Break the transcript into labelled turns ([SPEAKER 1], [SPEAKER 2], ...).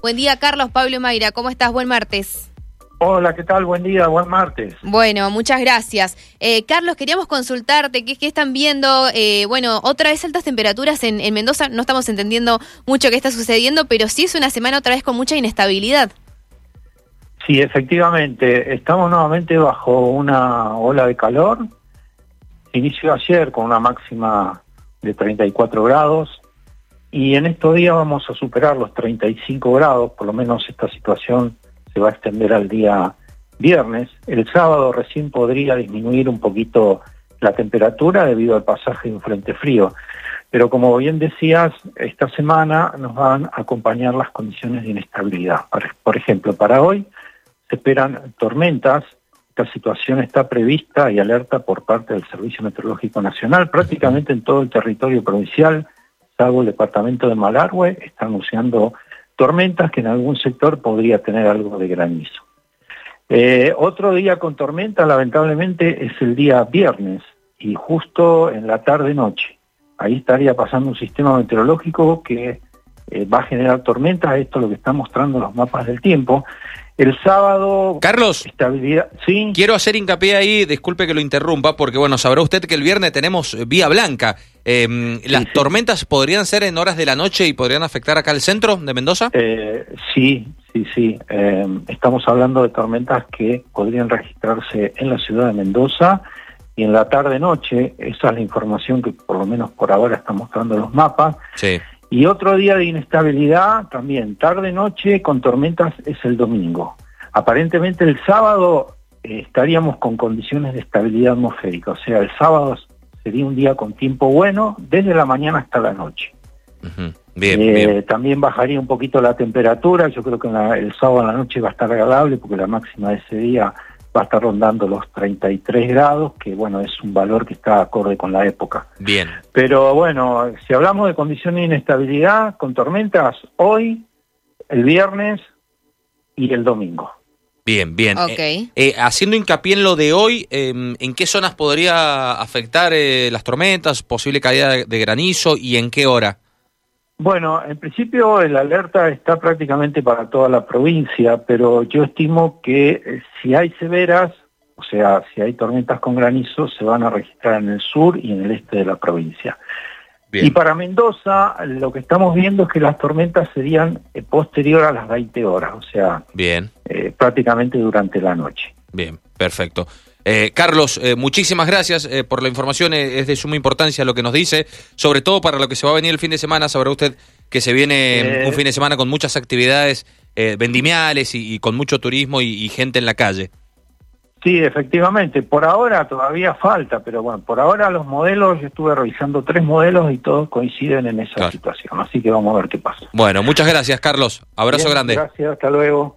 [SPEAKER 1] Buen día, Carlos Pablo Mayra. ¿Cómo estás? Buen martes.
[SPEAKER 2] Hola, ¿qué tal? Buen día, buen martes.
[SPEAKER 1] Bueno, muchas gracias. Eh, Carlos, queríamos consultarte qué, qué están viendo. Eh, bueno, otra vez altas temperaturas en, en, Mendoza. No estamos entendiendo mucho qué está sucediendo, pero sí es una semana otra vez con mucha inestabilidad.
[SPEAKER 2] Sí, efectivamente. Estamos nuevamente bajo una ola de calor. Inició ayer con una máxima de 34 grados y en estos días vamos a superar los 35 grados, por lo menos esta situación se va a extender al día viernes. El sábado recién podría disminuir un poquito la temperatura debido al pasaje de un frente frío. Pero como bien decías, esta semana nos van a acompañar las condiciones de inestabilidad. Por ejemplo, para hoy se esperan tormentas. Esta situación está prevista y alerta por parte del Servicio Meteorológico Nacional prácticamente en todo el territorio provincial salvo el departamento de Malargüe, está anunciando tormentas que en algún sector podría tener algo de granizo. Eh, otro día con tormenta, lamentablemente, es el día viernes y justo en la tarde-noche. Ahí estaría pasando un sistema meteorológico que eh, va a generar tormentas, esto es lo que están mostrando los mapas del tiempo, el sábado...
[SPEAKER 3] Carlos,
[SPEAKER 2] estabilidad. ¿Sí?
[SPEAKER 3] quiero hacer hincapié ahí, disculpe que lo interrumpa, porque bueno, sabrá usted que el viernes tenemos vía blanca. Eh, ¿Las sí, tormentas podrían ser en horas de la noche y podrían afectar acá el centro de Mendoza?
[SPEAKER 2] Eh, sí, sí, sí. Eh, estamos hablando de tormentas que podrían registrarse en la ciudad de Mendoza y en la tarde-noche. Esa es la información que por lo menos por ahora están mostrando los mapas.
[SPEAKER 3] Sí.
[SPEAKER 2] Y otro día de inestabilidad también, tarde-noche con tormentas es el domingo. Aparentemente el sábado eh, estaríamos con condiciones de estabilidad atmosférica, o sea, el sábado sería un día con tiempo bueno desde la mañana hasta la noche.
[SPEAKER 3] Uh -huh. bien,
[SPEAKER 2] eh,
[SPEAKER 3] bien.
[SPEAKER 2] También bajaría un poquito la temperatura, yo creo que la, el sábado a la noche va a estar agradable porque la máxima de ese día va a estar rondando los 33 grados, que bueno, es un valor que está acorde con la época.
[SPEAKER 3] Bien.
[SPEAKER 2] Pero bueno, si hablamos de condiciones de inestabilidad, con tormentas, hoy, el viernes y el domingo.
[SPEAKER 3] Bien, bien.
[SPEAKER 1] Okay.
[SPEAKER 3] Eh, eh, haciendo hincapié en lo de hoy, eh, ¿en qué zonas podría afectar las tormentas, posible caída de, de granizo y en qué hora?
[SPEAKER 2] Bueno, en principio el alerta está prácticamente para toda la provincia, pero yo estimo que eh, si hay severas, o sea, si hay tormentas con granizo, se van a registrar en el sur y en el este de la provincia. Bien. Y para Mendoza, lo que estamos viendo es que las tormentas serían eh, posterior a las 20 horas, o sea,
[SPEAKER 3] Bien.
[SPEAKER 2] Eh, prácticamente durante la noche.
[SPEAKER 3] Bien, perfecto. Eh, Carlos, eh, muchísimas gracias eh, por la información, es de suma importancia lo que nos dice, sobre todo para lo que se va a venir el fin de semana, sabrá usted que se viene un fin de semana con muchas actividades vendimiales y, y, con mucho turismo y, y, gente en la calle.
[SPEAKER 2] Sí, efectivamente, por ahora todavía falta, pero bueno, por ahora los modelos, yo estuve revisando tres modelos y todos coinciden en esa claro. situación, así que vamos a ver qué pasa.
[SPEAKER 3] Bueno, muchas gracias Carlos, abrazo
[SPEAKER 2] Bien,
[SPEAKER 3] grande.
[SPEAKER 2] Gracias, hasta luego.